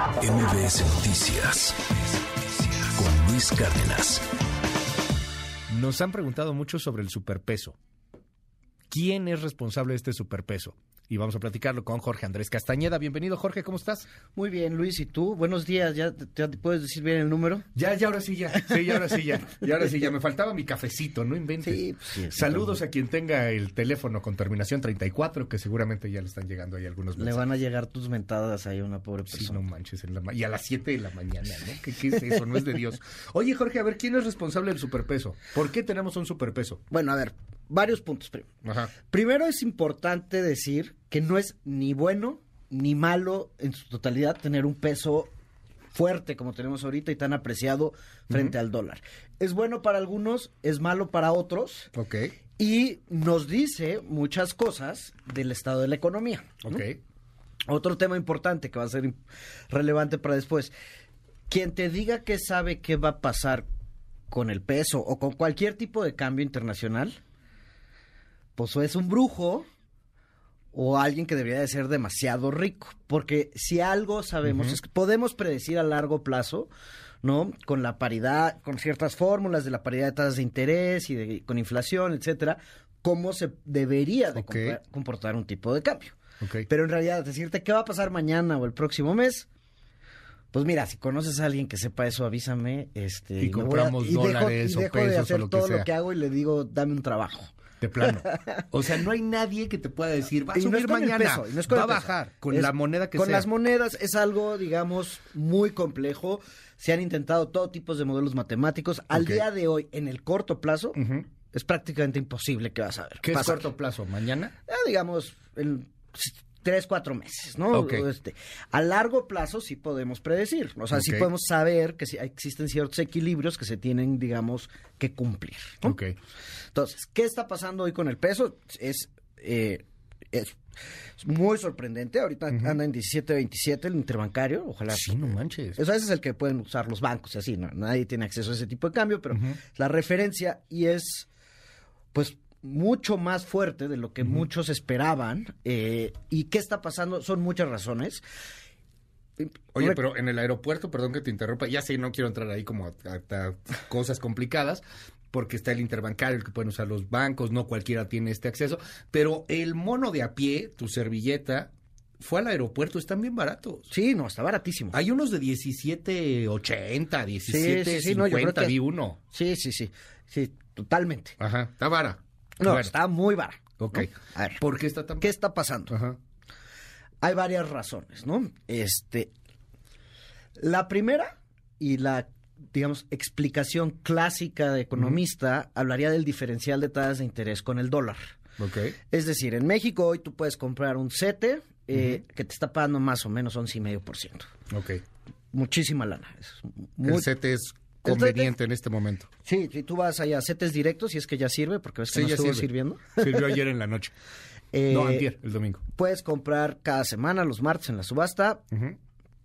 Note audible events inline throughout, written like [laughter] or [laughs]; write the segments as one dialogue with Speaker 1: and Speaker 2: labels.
Speaker 1: MBS Noticias con Luis Cárdenas.
Speaker 2: Nos han preguntado mucho sobre el superpeso. ¿Quién es responsable de este superpeso? Y vamos a platicarlo con Jorge Andrés Castañeda. Bienvenido, Jorge, ¿cómo estás?
Speaker 3: Muy bien, Luis, ¿y tú? Buenos días, ¿ya te, puedes decir bien el número?
Speaker 2: Ya, ya, ahora sí, ya. Sí, ya, ahora sí, ya. Y ahora sí, ya. Me faltaba mi cafecito, no inventes. Sí, pues Saludos a quien tenga el teléfono con terminación 34, que seguramente ya le están llegando ahí algunos
Speaker 3: mensajes. Le van a llegar tus mentadas ahí a una pobre persona.
Speaker 2: Sí, no manches. En la y a las 7 de la mañana, ¿no? ¿Qué, ¿Qué, es eso? No es de Dios. Oye, Jorge, a ver, ¿quién es responsable del superpeso? ¿Por qué tenemos un superpeso?
Speaker 3: Bueno, a ver, varios puntos. Primero es importante decir que no es ni bueno ni malo en su totalidad tener un peso fuerte como tenemos ahorita y tan apreciado frente al dólar. Es bueno para algunos, es malo para otros.
Speaker 2: Ok.
Speaker 3: Y nos dice muchas cosas del estado de la economía.
Speaker 2: Ok.
Speaker 3: Otro tema importante que va a ser relevante para después. Quien te diga que sabe qué va a pasar con el peso o con cualquier tipo de cambio internacional, pues o es un brujo o alguien que debería de ser demasiado rico, porque si algo sabemos es que podemos predecir a largo plazo, ¿no? Con la paridad, con ciertas fórmulas de la paridad de tasas de interés y de, con inflación, etcétera, cómo se debería de comportar un tipo de cambio. Pero en realidad decirte qué va a pasar mañana o el próximo mes, pues mira, si conoces a alguien que sepa eso, avísame. Este,
Speaker 2: y compramos dólares
Speaker 3: o
Speaker 2: pesos
Speaker 3: de hacer
Speaker 2: o lo
Speaker 3: todo
Speaker 2: que sea.
Speaker 3: lo que hago y le digo, dame un trabajo.
Speaker 2: De plano. O sea, no hay nadie que te pueda decir, va a subir mañana, va a bajar con la moneda que
Speaker 3: sea.
Speaker 2: Con
Speaker 3: las monedas es algo, digamos, muy complejo. Se han intentado todo tipo de modelos matemáticos. Al día de hoy, en el corto plazo, es prácticamente imposible que vas a ver.
Speaker 2: ¿Qué es corto plazo? ¿Mañana?
Speaker 3: Eh, digamos, en tres, cuatro meses, ¿no? Este, a largo plazo sí podemos predecir, o sea, sí podemos saber que existen ciertos equilibrios que se tienen, digamos, que cumplir.
Speaker 2: Ok.
Speaker 3: Entonces, ¿qué está pasando hoy con el peso? Es, eh, es muy sorprendente. Ahorita anda en 17.27 el interbancario. Ojalá.
Speaker 2: Sí, no manches.
Speaker 3: Eso ese es el que pueden usar los bancos y así. ¿no? Nadie tiene acceso a ese tipo de cambio, pero la referencia y es, pues, mucho más fuerte de lo que muchos esperaban. Eh, ¿Y qué está pasando? Son muchas razones.
Speaker 2: Oye, pero en el aeropuerto, perdón que te interrumpa, ya sé, no quiero entrar ahí como a, cosas complicadas, porque está el interbancario, el que pueden usar los bancos, no cualquiera tiene este acceso, pero el mono de a pie, tu servilleta, fue al aeropuerto, están bien baratos.
Speaker 3: Sí, no, está baratísimo.
Speaker 2: Hay unos de 17.80, 17.50, vi uno.
Speaker 3: Sí, sí, sí, sí, totalmente.
Speaker 2: Ajá, está vara.
Speaker 3: No, está muy vara.
Speaker 2: Ok. A ver, ¿por qué está tan
Speaker 3: ¿Qué está pasando? Ajá. Hay varias razones, ¿no? Este, la primera y la digamos, explicación clásica de economista, hablaría del diferencial de tasas de interés con el dólar.
Speaker 2: Okay.
Speaker 3: Es decir, en México hoy tú puedes comprar un CETE eh, que te está pagando más o menos 11,5%.
Speaker 2: Ok.
Speaker 3: Muchísima lana.
Speaker 2: El CETE es conveniente en este momento.
Speaker 3: Sí, si tú vas allá a CETES directos, si es que ya sirve, porque ves que no estuvo sirviendo.
Speaker 2: Sirvió ayer en la [laughs] noche. Eh, no, ayer, el domingo.
Speaker 3: Puedes comprar cada semana, los martes en la subasta,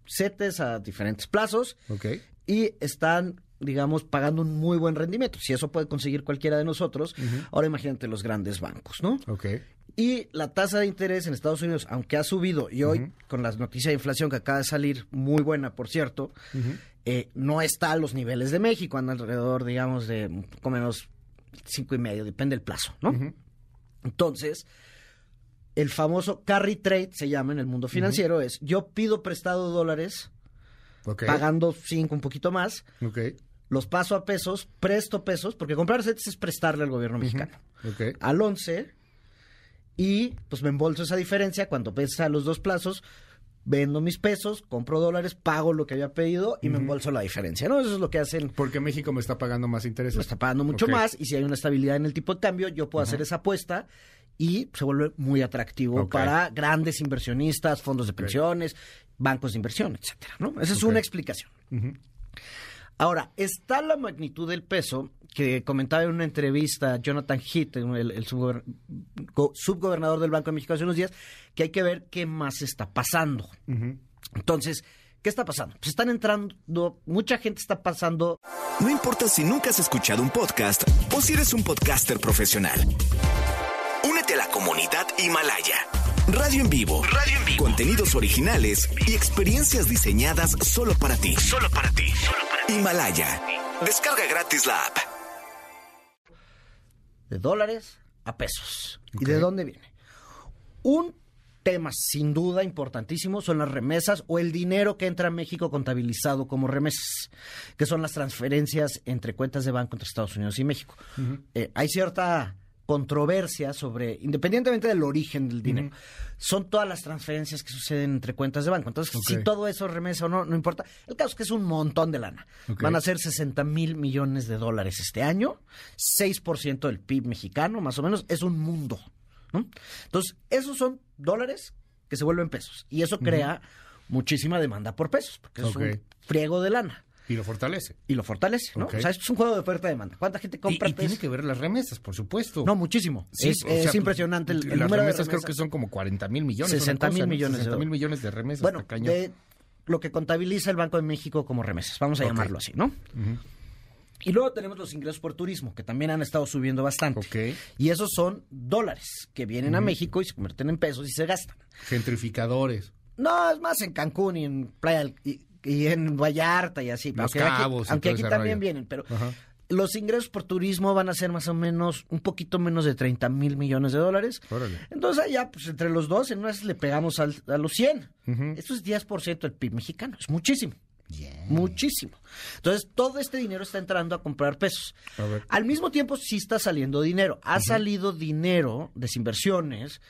Speaker 3: CETES a diferentes plazos.
Speaker 2: Ok
Speaker 3: y están digamos, pagando un muy buen rendimiento. Si eso puede conseguir cualquiera de nosotros, ahora imagínate los grandes bancos, ¿no?
Speaker 2: Ok.
Speaker 3: Y la tasa de interés en Estados Unidos, aunque ha subido, y hoy con las noticias de inflación que acaba de salir, muy buena, por cierto, eh, no está a los niveles de México, anda alrededor, digamos, de poco menos cinco y medio, depende del plazo, ¿no? Entonces, el famoso carry trade, se llama en el mundo financiero, es yo pido prestado dólares pagando cinco, un poquito más. Los paso a pesos, presto pesos, porque comprar CETES es prestarle al gobierno mexicano. Al 11, y pues me embolso esa diferencia cuando pesa los dos plazos, vendo mis pesos, compro dólares, pago lo que había pedido y me embolso la diferencia, ¿no? Eso es lo que hacen.
Speaker 2: Porque México me está pagando más intereses.
Speaker 3: Me está pagando mucho más y si hay una estabilidad en el tipo de cambio, yo puedo hacer esa apuesta y se vuelve muy atractivo para grandes inversionistas, fondos de pensiones bancos de inversión, etcétera, ¿no? Esa es una explicación. Ahora, está la magnitud del peso que comentaba en una entrevista Jonathan Heath, el, subgobernador del Banco de México hace unos días, que hay que ver qué más está pasando. Entonces, ¿qué está pasando? Pues están entrando, mucha gente está pasando.
Speaker 1: No importa si nunca has escuchado un podcast o si eres un podcaster profesional. Únete a la comunidad Himalaya. Radio en vivo. Radio en vivo. Contenidos originales y experiencias diseñadas solo para ti. Solo para ti. Himalaya. Descarga gratis la app.
Speaker 3: De dólares a pesos. ¿Y de dónde viene? Un tema sin duda importantísimo son las remesas o el dinero que entra a México contabilizado como remesas, que son las transferencias entre cuentas de banco entre Estados Unidos y México. Eh, hay cierta controversia sobre, independientemente del origen del dinero, son todas las transferencias que suceden entre cuentas de banco. Entonces, si todo eso es remesa o no, no importa. El caso es que es un montón de lana. Van a ser 60 mil millones de dólares este año, 6% del PIB mexicano, más o menos, es un mundo. ¿no? Entonces, esos son dólares que se vuelven pesos. Y eso crea muchísima demanda por pesos, porque es un friego de lana.
Speaker 2: Y lo fortalece.
Speaker 3: Y lo fortalece, ¿no?
Speaker 2: Ok.
Speaker 3: O sea, esto es un juego de oferta-demanda. ¿Cuánta gente
Speaker 2: Y,
Speaker 3: compra
Speaker 2: y tiene
Speaker 3: pesos?
Speaker 2: que ver las remesas, por supuesto.
Speaker 3: No, muchísimo.
Speaker 2: Sí,
Speaker 3: es
Speaker 2: o sea,
Speaker 3: es impresionante el, el
Speaker 2: las
Speaker 3: número de
Speaker 2: remesas creo
Speaker 3: remesas.
Speaker 2: que son como 40 mil millones.
Speaker 3: 60 mil millones de
Speaker 2: 60 mil millones de remesas.
Speaker 3: Bueno, de lo que contabiliza el Banco de México como remesas, vamos a
Speaker 2: Ok.
Speaker 3: llamarlo así, ¿no? Y luego tenemos los ingresos por turismo, que también han estado subiendo bastante.
Speaker 2: Ok.
Speaker 3: Y esos son dólares que vienen a México y se convierten en pesos y se gastan.
Speaker 2: Gentrificadores.
Speaker 3: No, es más en Cancún y en Playa del- y, y en Vallarta y así.
Speaker 2: Los
Speaker 3: aunque aquí-
Speaker 2: Cabos y
Speaker 3: aunque
Speaker 2: todo
Speaker 3: aquí
Speaker 2: ese
Speaker 3: también
Speaker 2: rollo.
Speaker 3: vienen, pero
Speaker 2: Ajá.
Speaker 3: los ingresos por turismo van a ser más o menos un poquito menos de 30 mil millones de dólares.
Speaker 2: Órale.
Speaker 3: Entonces allá, pues entre los dos, en una vez le pegamos al- a los 100.
Speaker 2: Ujú.
Speaker 3: Esto es 10% del PIB mexicano, es muchísimo. Muchísimo. Entonces, todo este dinero está entrando a comprar pesos.
Speaker 2: A.
Speaker 3: Al mismo tiempo, sí está saliendo dinero. Ha salido dinero, desinversiones,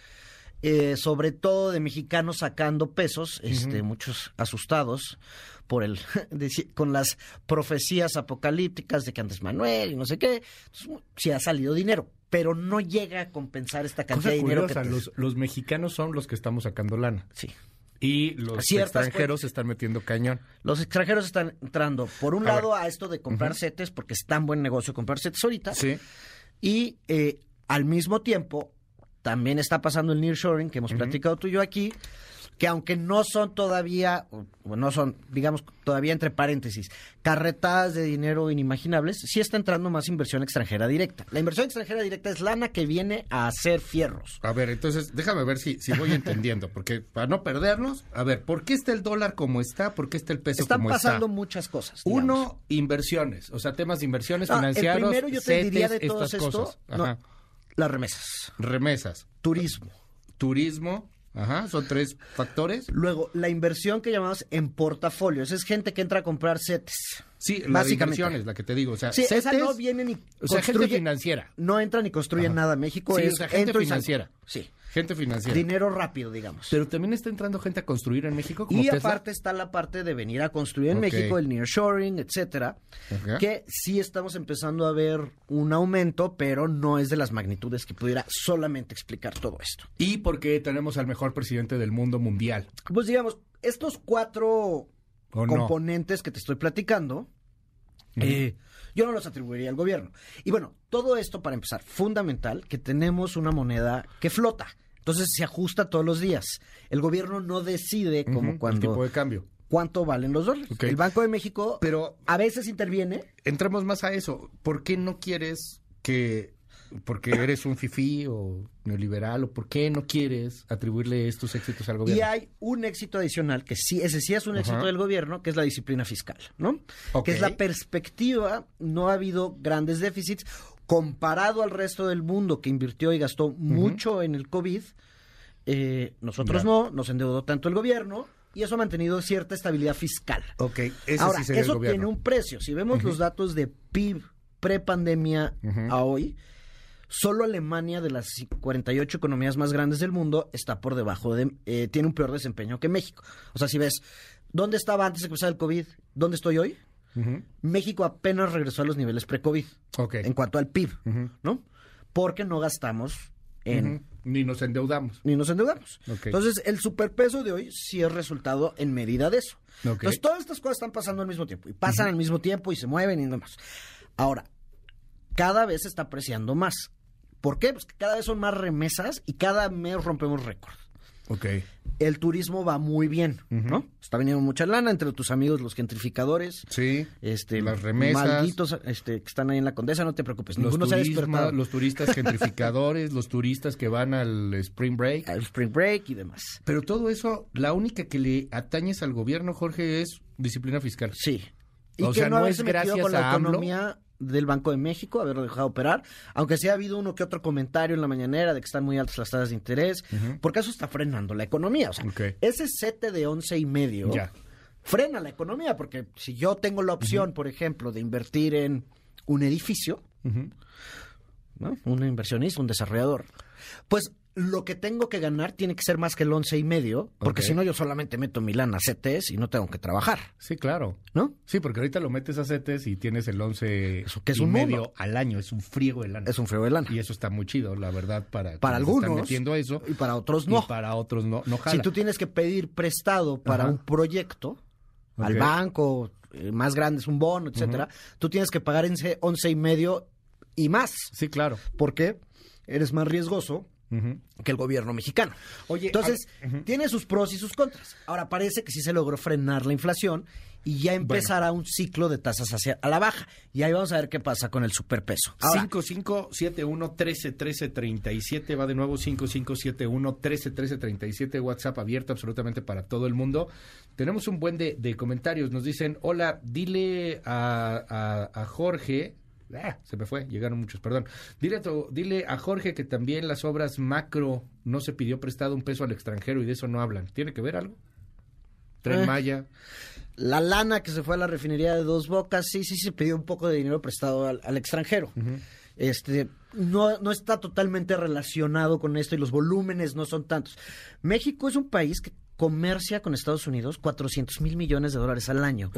Speaker 3: eh, sobre todo de mexicanos sacando pesos, este, muchos asustados por el [laughs] con las profecías apocalípticas de que antes Manuel y no sé qué. Mu- sí ha salido dinero, pero no llega a compensar esta cantidad
Speaker 2: Cosa
Speaker 3: de dinero
Speaker 2: curiosa,
Speaker 3: que te-
Speaker 2: los, los mexicanos son los que estamos sacando lana.
Speaker 3: Sí.
Speaker 2: Y los
Speaker 3: Ciertas
Speaker 2: extranjeros se están metiendo cañón.
Speaker 3: Los extranjeros están entrando, por un
Speaker 2: A
Speaker 3: lado, a esto de comprar setes, porque es tan buen negocio comprar setes ahorita.
Speaker 2: Sí.
Speaker 3: Y eh, al mismo tiempo, también está pasando el nearshoring, que hemos platicado tú y yo aquí, que aunque no son todavía, o no son, digamos, todavía entre paréntesis, carretadas de dinero inimaginables, sí está entrando más inversión extranjera directa. La inversión extranjera directa es lana que viene a hacer fierros.
Speaker 2: A ver, entonces déjame ver si, si voy [laughs] entendiendo, porque para no perdernos, a ver, ¿por qué está el dólar como está? ¿Por qué está el peso
Speaker 3: Están
Speaker 2: como
Speaker 3: pasando
Speaker 2: está?
Speaker 3: muchas cosas. digamos.
Speaker 2: Uno, inversiones, o sea, temas de inversiones
Speaker 3: el
Speaker 2: financieros,
Speaker 3: primero yo te
Speaker 2: CETES,
Speaker 3: diría de todo
Speaker 2: estas
Speaker 3: esto,
Speaker 2: cosas.
Speaker 3: no,
Speaker 2: Ajá.
Speaker 3: Las remesas,
Speaker 2: Remesas,
Speaker 3: turismo.
Speaker 2: turismo, ajá, son tres factores.
Speaker 3: Luego, la inversión que llamamos en portafolios. Es gente que entra a comprar setes.
Speaker 2: Sí, la
Speaker 3: Básicamente.
Speaker 2: inversiones, la que te digo, o sea,
Speaker 3: Sí, esa
Speaker 2: CETES,
Speaker 3: no viene ni
Speaker 2: o sea, gente financiera.
Speaker 3: No entra ni construye
Speaker 2: Ajá.
Speaker 3: nada a México.
Speaker 2: Sí,
Speaker 3: es
Speaker 2: o sea, gente financiera.
Speaker 3: Sí.
Speaker 2: Gente financiera.
Speaker 3: Dinero rápido, digamos.
Speaker 2: Pero también está entrando gente a construir en México como
Speaker 3: y
Speaker 2: Tesla.
Speaker 3: aparte está la parte de venir a construir en. México, el nearshoring, etcétera, que sí estamos empezando a ver un aumento, pero no es de las magnitudes que pudiera solamente explicar todo esto.
Speaker 2: Y porque tenemos al mejor presidente del mundo mundial.
Speaker 3: Pues digamos, estos cuatro componentes que te estoy platicando, eh, yo no los atribuiría al gobierno. Y bueno, todo esto para empezar, fundamental, que tenemos una moneda que flota. Entonces se ajusta todos los días. El gobierno no decide como
Speaker 2: El
Speaker 3: cuando
Speaker 2: tipo de cambio.
Speaker 3: cuánto valen los dólares. El Banco de México
Speaker 2: Pero
Speaker 3: a veces interviene.
Speaker 2: entremos más a eso. ¿Por qué no quieres que, porque eres un fifí o neoliberal, o por qué no quieres atribuirle estos éxitos al
Speaker 3: Y
Speaker 2: gobierno?
Speaker 3: hay un éxito adicional, que sí, ese sí es un éxito del gobierno, que es la disciplina fiscal, ¿no? Que es la perspectiva, no ha habido grandes déficits, comparado al resto del mundo que invirtió y gastó mucho en el COVID, eh, nosotros
Speaker 2: Ya.
Speaker 3: no, nos endeudó tanto el gobierno, y eso ha mantenido cierta estabilidad fiscal.
Speaker 2: Ok, ese
Speaker 3: Ahora,
Speaker 2: sí sería el
Speaker 3: eso
Speaker 2: gobierno.
Speaker 3: tiene un precio. Si vemos los datos de PIB pre-pandemia
Speaker 2: Ujú.
Speaker 3: a hoy, solo Alemania, de las 48 economías más grandes del mundo, está por debajo de. eh, tiene un peor desempeño que México. O sea, si ves, ¿dónde estaba antes de que empezara el COVID? ¿Dónde estoy hoy? México apenas regresó a los niveles pre-COVID
Speaker 2: Ok.
Speaker 3: en cuanto al PIB. ¿no? Porque no gastamos en.
Speaker 2: Ni nos endeudamos.
Speaker 3: Ni nos endeudamos. Entonces, el superpeso de hoy sí es resultado en medida de eso. Entonces, todas estas cosas están pasando al mismo tiempo. Y pasan al mismo tiempo y se mueven y demás. Ahora, cada vez se está apreciando más. ¿Por qué? Pues que cada vez son más remesas y cada mes rompemos récord.
Speaker 2: Ok.
Speaker 3: El turismo va muy bien, ¿no? Está viniendo mucha lana entre tus amigos los gentrificadores.
Speaker 2: Sí.
Speaker 3: Este,
Speaker 2: las remesas.
Speaker 3: Malditos este, que están ahí en la Condesa, no te preocupes.
Speaker 2: Los,
Speaker 3: Ninguno se ha
Speaker 2: turismo-
Speaker 3: despertado.
Speaker 2: los turistas [laughs] gentrificadores, los turistas que van al Spring Break.
Speaker 3: El Spring Break y demás.
Speaker 2: Pero todo eso, la única que le atañes al gobierno, Jorge, es disciplina fiscal.
Speaker 3: Sí. Y
Speaker 2: O
Speaker 3: que
Speaker 2: sea,
Speaker 3: no,
Speaker 2: es gracias
Speaker 3: con la
Speaker 2: a AMLO.
Speaker 3: economía del Banco de México, haberlo dejado operar, aunque sí ha habido uno que otro comentario en la mañanera de que están muy altas las tasas de interés, porque eso está frenando la economía. O sea, ese sete de once y medio
Speaker 2: Ya.
Speaker 3: frena la economía, porque si yo tengo la opción, por ejemplo, de invertir en un edificio. Un inversionista, un desarrollador. Pues lo que tengo que ganar tiene que ser más que el once y medio, porque si no yo solamente meto mi lana a CETES y no tengo que trabajar,
Speaker 2: Sí, claro.
Speaker 3: ¿no?
Speaker 2: Sí, porque ahorita lo metes a CETES y tienes el 11
Speaker 3: Eso que es
Speaker 2: y
Speaker 3: un
Speaker 2: medio
Speaker 3: mundo.
Speaker 2: al año. Es un friego de lana.
Speaker 3: Es un frío de lana.
Speaker 2: Y eso está muy chido, la verdad, para
Speaker 3: Para
Speaker 2: están
Speaker 3: algunos
Speaker 2: metiendo eso.
Speaker 3: y para otros
Speaker 2: Y
Speaker 3: no.
Speaker 2: para otros no, no jala.
Speaker 3: Si tú tienes que pedir prestado para
Speaker 2: Ajá.
Speaker 3: un proyecto al banco, eh, más grande es un bono, etcétera, tú tienes que pagar en ese once y medio y más,
Speaker 2: Sí, claro.
Speaker 3: porque eres más riesgoso Que el gobierno mexicano.
Speaker 2: Oye,
Speaker 3: entonces tiene sus pros y sus contras. Ahora parece que sí se logró frenar la inflación y ya empezará un ciclo de tasas hacia a la baja. Y ahí vamos a ver qué pasa con el superpeso. Ahora,
Speaker 2: 5571-131337 va de nuevo 5571-131337 WhatsApp abierto absolutamente para todo el mundo. Tenemos un buen de, de comentarios. Nos dicen, hola, dile a, a- a Jorge... Ah, se me fue, llegaron muchos, perdón. Dile a, tu- dile a Jorge que también las obras macro no se pidió prestado un peso al extranjero y de eso no hablan. ¿Tiene que ver algo? Tren
Speaker 3: Eh.
Speaker 2: Maya.
Speaker 3: la lana que se fue a la refinería de Dos Bocas, sí, sí se pidió un poco de dinero prestado al, al extranjero. Este no, no está totalmente relacionado con esto y los volúmenes no son tantos. México es un país que comercia con Estados Unidos 400 mil millones de dólares al año.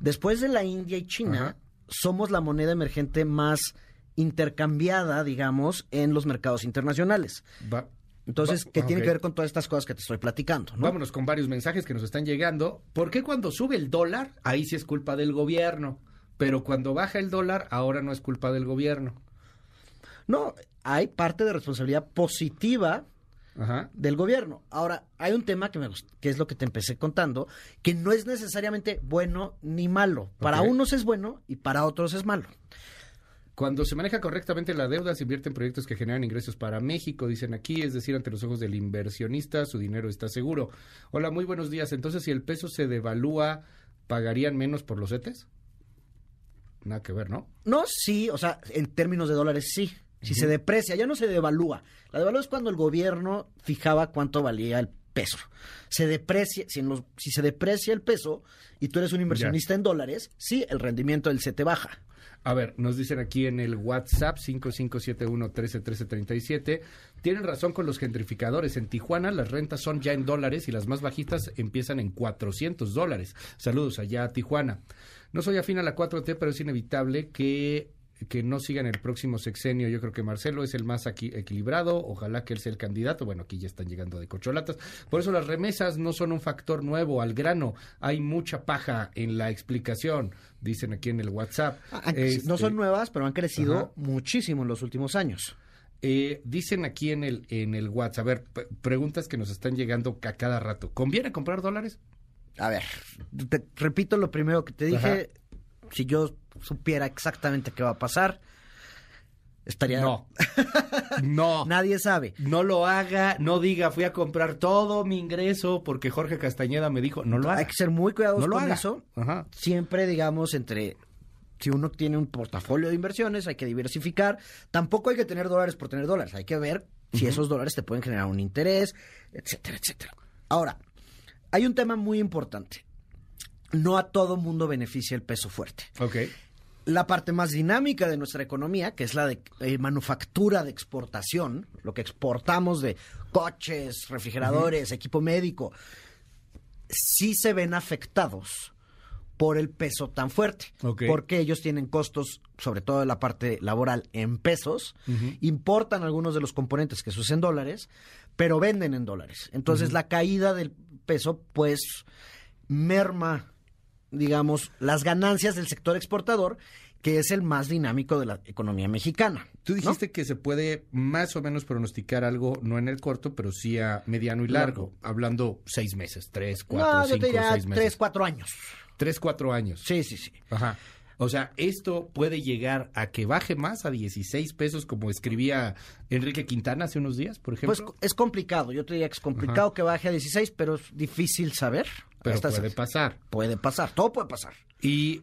Speaker 3: Después de la India y China,
Speaker 2: Ajá.
Speaker 3: Somos la moneda emergente más intercambiada, digamos, en los mercados internacionales.
Speaker 2: Va-
Speaker 3: Entonces,
Speaker 2: va-
Speaker 3: que
Speaker 2: ah,
Speaker 3: tiene
Speaker 2: ok.
Speaker 3: que ver con todas estas cosas que te estoy platicando, ¿no?
Speaker 2: Vámonos con varios mensajes que nos están llegando. ¿Por qué cuando sube el dólar, ahí sí es culpa del gobierno? Pero cuando baja el dólar, ahora no es culpa del gobierno.
Speaker 3: No, hay parte de responsabilidad positiva
Speaker 2: Ajá.
Speaker 3: del gobierno. Ahora, hay un tema que me que es lo que te empecé contando, que no es necesariamente bueno ni malo. Para unos es bueno y para otros es malo.
Speaker 2: Cuando se maneja correctamente la deuda, se invierte en proyectos que generan ingresos para México, dicen aquí, es decir, ante los ojos del inversionista, su dinero está seguro. Hola, muy buenos días. Entonces, si el peso se devalúa, ¿pagarían menos por los ETES? Nada que ver, ¿no?
Speaker 3: No, sí, o sea, en términos de dólares sí. Si se deprecia, ya no se devalúa. La devalúa es cuando el gobierno fijaba cuánto valía el peso. Se deprecia, si, en los- si se deprecia el peso y tú eres un inversionista en dólares, sí, el rendimiento del CETE baja.
Speaker 2: A ver, nos dicen aquí en el WhatsApp 5571-131337. Tienen razón con los gentrificadores. En Tijuana las rentas son ya en dólares y las más bajitas empiezan en 400 dólares. Saludos allá a Tijuana. No soy afín a la 4T, pero es inevitable que que no sigan el próximo sexenio. Yo creo que Marcelo es el más aquí equilibrado. Ojalá que él sea el candidato. Bueno, aquí ya están llegando de cocholatas. Por eso las remesas no son un factor nuevo. Al grano, hay mucha paja en la explicación, dicen aquí en el WhatsApp.
Speaker 3: Ah, No son
Speaker 2: Este,
Speaker 3: nuevas, pero han crecido
Speaker 2: Ajá.
Speaker 3: muchísimo en los últimos años.
Speaker 2: eh, dicen aquí en el, en el WhatsApp, a ver, preguntas que nos están llegando a cada rato. ¿Conviene comprar dólares?
Speaker 3: A ver, te repito lo primero que te dije.
Speaker 2: Ajá.
Speaker 3: Si yo supiera exactamente qué va a pasar, estaría...
Speaker 2: No. [laughs] no.
Speaker 3: Nadie sabe.
Speaker 2: No lo haga, no diga, fui a comprar todo mi ingreso porque Jorge Castañeda me dijo, no lo haga.
Speaker 3: Hay que ser muy cuidadosos
Speaker 2: No
Speaker 3: con
Speaker 2: haga.
Speaker 3: eso.
Speaker 2: Ajá.
Speaker 3: Siempre, digamos, entre... Si uno tiene un portafolio de inversiones, hay que diversificar. Tampoco hay que tener dólares por tener dólares. Hay que ver si esos dólares te pueden generar un interés, etcétera, etcétera. Ahora, hay un tema muy importante. No a todo mundo beneficia el peso fuerte. La parte más dinámica de nuestra economía, que es la de eh, manufactura de exportación, lo que exportamos de coches, refrigeradores, equipo médico, sí se ven afectados por el peso tan fuerte, porque ellos tienen costos, sobre todo en la parte laboral, en pesos, importan algunos de los componentes que se usan en dólares, pero venden en dólares. Entonces la caída del peso, pues, merma digamos, las ganancias del sector exportador que es el más dinámico de la economía mexicana.
Speaker 2: Tú dijiste que se puede más o menos pronosticar algo, no en el corto, pero sí a mediano y largo, hablando seis meses, tres, cuatro,
Speaker 3: no, yo
Speaker 2: cinco,
Speaker 3: te diría
Speaker 2: seis meses.
Speaker 3: tres, cuatro años.
Speaker 2: Tres, cuatro años.
Speaker 3: Sí, sí, sí.
Speaker 2: Ajá. O sea, esto puede llegar a que baje más a 16 pesos, como escribía Enrique Quintana hace unos días, por ejemplo.
Speaker 3: Pues es complicado, yo te diría que es complicado que baje a 16, pero es difícil saber.
Speaker 2: pero puede pasar.
Speaker 3: Puede pasar, todo puede pasar.
Speaker 2: Y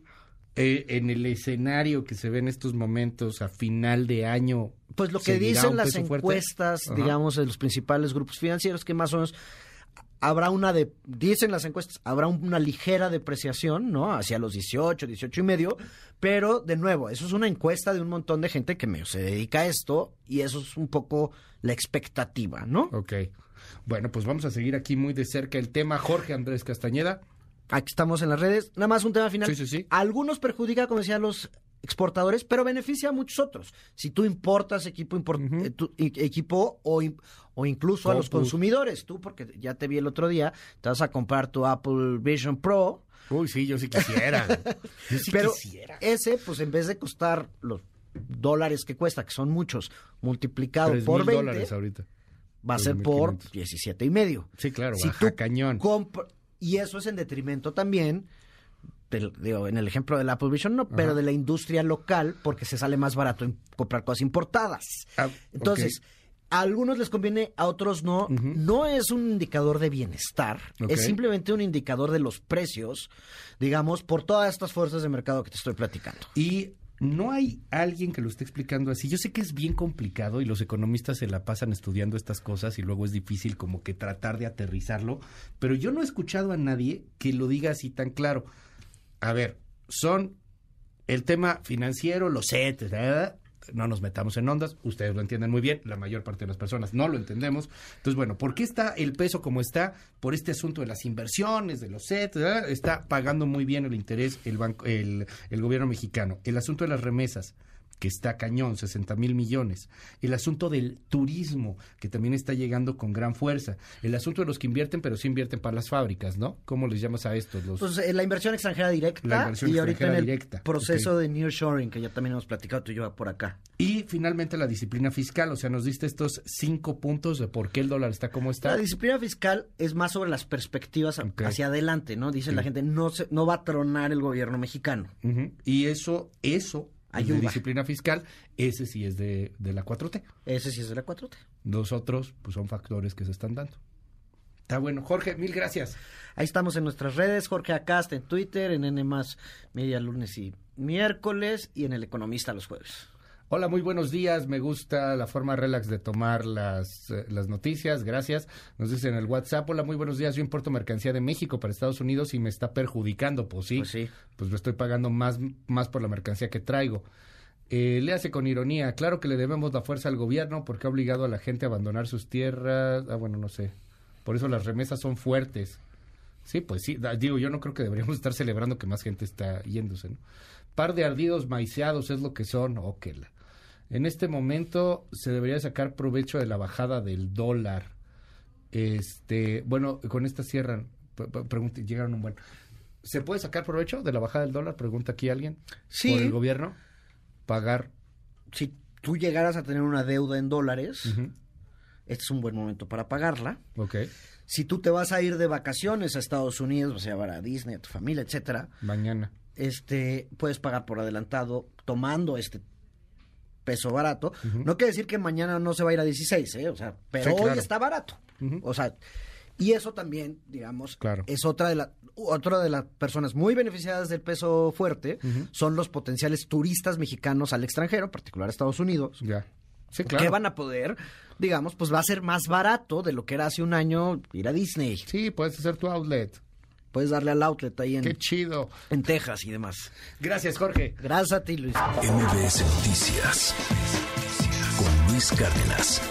Speaker 2: eh, en el escenario que se ve en estos momentos a final de año.
Speaker 3: Pues lo que
Speaker 2: ¿seguirá
Speaker 3: dicen las encuestas,
Speaker 2: Ajá.
Speaker 3: digamos, de los principales grupos financieros, que más o menos habrá una de, dicen las encuestas, habrá una ligera depreciación, ¿no? Hacia los 18, 18 y medio, pero de nuevo, eso es una encuesta de un montón de gente que medio se dedica a esto y eso es un poco la expectativa, ¿no?
Speaker 2: Ok. Bueno, pues vamos a seguir aquí muy de cerca el tema. Jorge Andrés Castañeda.
Speaker 3: Aquí estamos en las redes. Nada más un tema final.
Speaker 2: Sí, sí, sí.
Speaker 3: Algunos perjudica, como decía, los exportadores, pero beneficia a muchos otros. Si tú importas equipo, eh, tu- i- equipo o, incluso a los consumidores, tú, porque ya te vi el otro día, te vas a comprar tu Apple Vision Pro,
Speaker 2: Uy, sí, yo sí quisiera. [laughs] Yo sí
Speaker 3: pero
Speaker 2: quisiera.
Speaker 3: ese, pues en vez de costar los dólares que cuesta, que son muchos, multiplicado por
Speaker 2: mil
Speaker 3: 20,
Speaker 2: dólares ahorita.
Speaker 3: va a ser por
Speaker 2: 3,500.
Speaker 3: 17 y medio.
Speaker 2: Sí, claro,
Speaker 3: Si
Speaker 2: baja
Speaker 3: tú
Speaker 2: cañón.
Speaker 3: y eso es en detrimento también, del- digo, en el ejemplo del Apple Vision, no, pero de la industria local, porque se sale más barato en comprar cosas importadas.
Speaker 2: Ah,
Speaker 3: Entonces, a algunos les conviene, a otros no. No es un indicador de bienestar, es simplemente un indicador de los precios, digamos, por todas estas fuerzas de mercado que te estoy platicando.
Speaker 2: Y no hay alguien que lo esté explicando así. Yo sé que es bien complicado y los economistas se la pasan estudiando estas cosas y luego es difícil como que tratar de aterrizarlo, pero yo no he escuchado a nadie que lo diga así tan claro. A ver, son el tema financiero, los ¿verdad? no nos metamos en ondas, ustedes lo entienden muy bien, la mayor parte de las personas no lo entendemos. Entonces, bueno, ¿por qué está el peso como está? Por este asunto de las inversiones, de los sets, está pagando muy bien el interés el, banco, el gobierno mexicano. El asunto de las remesas, que está cañón, 60 mil millones. El asunto del turismo, que también está llegando con gran fuerza. El asunto de los que invierten, pero sí invierten para las fábricas, ¿no? ¿Cómo les llamas a estos? Los...
Speaker 3: Pues eh, la inversión extranjera directa
Speaker 2: La inversión
Speaker 3: y ahorita en el
Speaker 2: directa,
Speaker 3: proceso
Speaker 2: ok.
Speaker 3: de nearshoring que ya también hemos platicado tú y yo por acá.
Speaker 2: Y finalmente la disciplina fiscal, o sea, nos diste estos cinco puntos de por qué el dólar está como está.
Speaker 3: La disciplina fiscal es más sobre las perspectivas hacia adelante, ¿no? Dice
Speaker 2: Sí.
Speaker 3: la gente, no se, no va a tronar el gobierno mexicano.
Speaker 2: Y eso, eso, el de
Speaker 3: Ayuda.
Speaker 2: disciplina fiscal, ese sí es de, de la 4T.
Speaker 3: Ese sí es de la 4T.
Speaker 2: Los otros, pues son factores que se están dando. Está bueno. Jorge, mil gracias.
Speaker 3: Ahí estamos en nuestras redes, Jorge Acasta en Twitter, en N Media lunes y miércoles y en El Economista los jueves.
Speaker 2: Hola, muy buenos días. Me gusta la forma relax de tomar las, eh, las noticias. Gracias. Nos dicen en el WhatsApp. Hola, muy buenos días. Yo importo mercancía de México para Estados Unidos y me está perjudicando. Pues sí.
Speaker 3: Pues sí.
Speaker 2: Pues lo estoy pagando más, más por la mercancía que traigo. Eh, le hace con ironía. Claro que le debemos la fuerza al gobierno porque ha obligado a la gente a abandonar sus tierras. Ah, bueno, no sé. Por eso las remesas son fuertes. Sí, pues sí. Da- Digo, yo no creo que deberíamos estar celebrando que más gente está yéndose, ¿no? Par de ardidos maiceados es lo que son. Oh, que la- En este momento se debería sacar provecho de la bajada del dólar. Este, bueno, con esta cierran. Pregunta- llegaron un buen. ¿Se puede sacar provecho de la bajada del dólar? Pregunta aquí alguien.
Speaker 3: Sí.
Speaker 2: Por el gobierno. Pagar.
Speaker 3: Si tú llegaras a tener una deuda en dólares, este es un buen momento para pagarla.
Speaker 2: Ok.
Speaker 3: Si tú te vas a ir de vacaciones a Estados Unidos, vas a llevar a Disney, a tu familia, etcétera,
Speaker 2: Mañana.
Speaker 3: este, puedes pagar por adelantado tomando este peso barato. No quiere decir que mañana no se va a ir a 16, ¿eh? O sea, pero
Speaker 2: Sí,
Speaker 3: hoy está barato. O sea, y eso también, digamos,
Speaker 2: Claro.
Speaker 3: es otra de la otra de las personas muy beneficiadas del peso fuerte son los potenciales turistas mexicanos al extranjero, en particular a Estados Unidos,
Speaker 2: Ya. Sí, claro.
Speaker 3: que van a poder, digamos, pues va a ser más barato de lo que era hace un año ir a Disney.
Speaker 2: Sí, puedes hacer tu outlet.
Speaker 3: Puedes darle al outlet ahí
Speaker 2: Qué
Speaker 3: en,
Speaker 2: chido.
Speaker 3: en Texas y demás.
Speaker 2: Gracias, Jorge.
Speaker 3: Gracias a ti, Luis.
Speaker 1: MBS Noticias con Luis Cárdenas.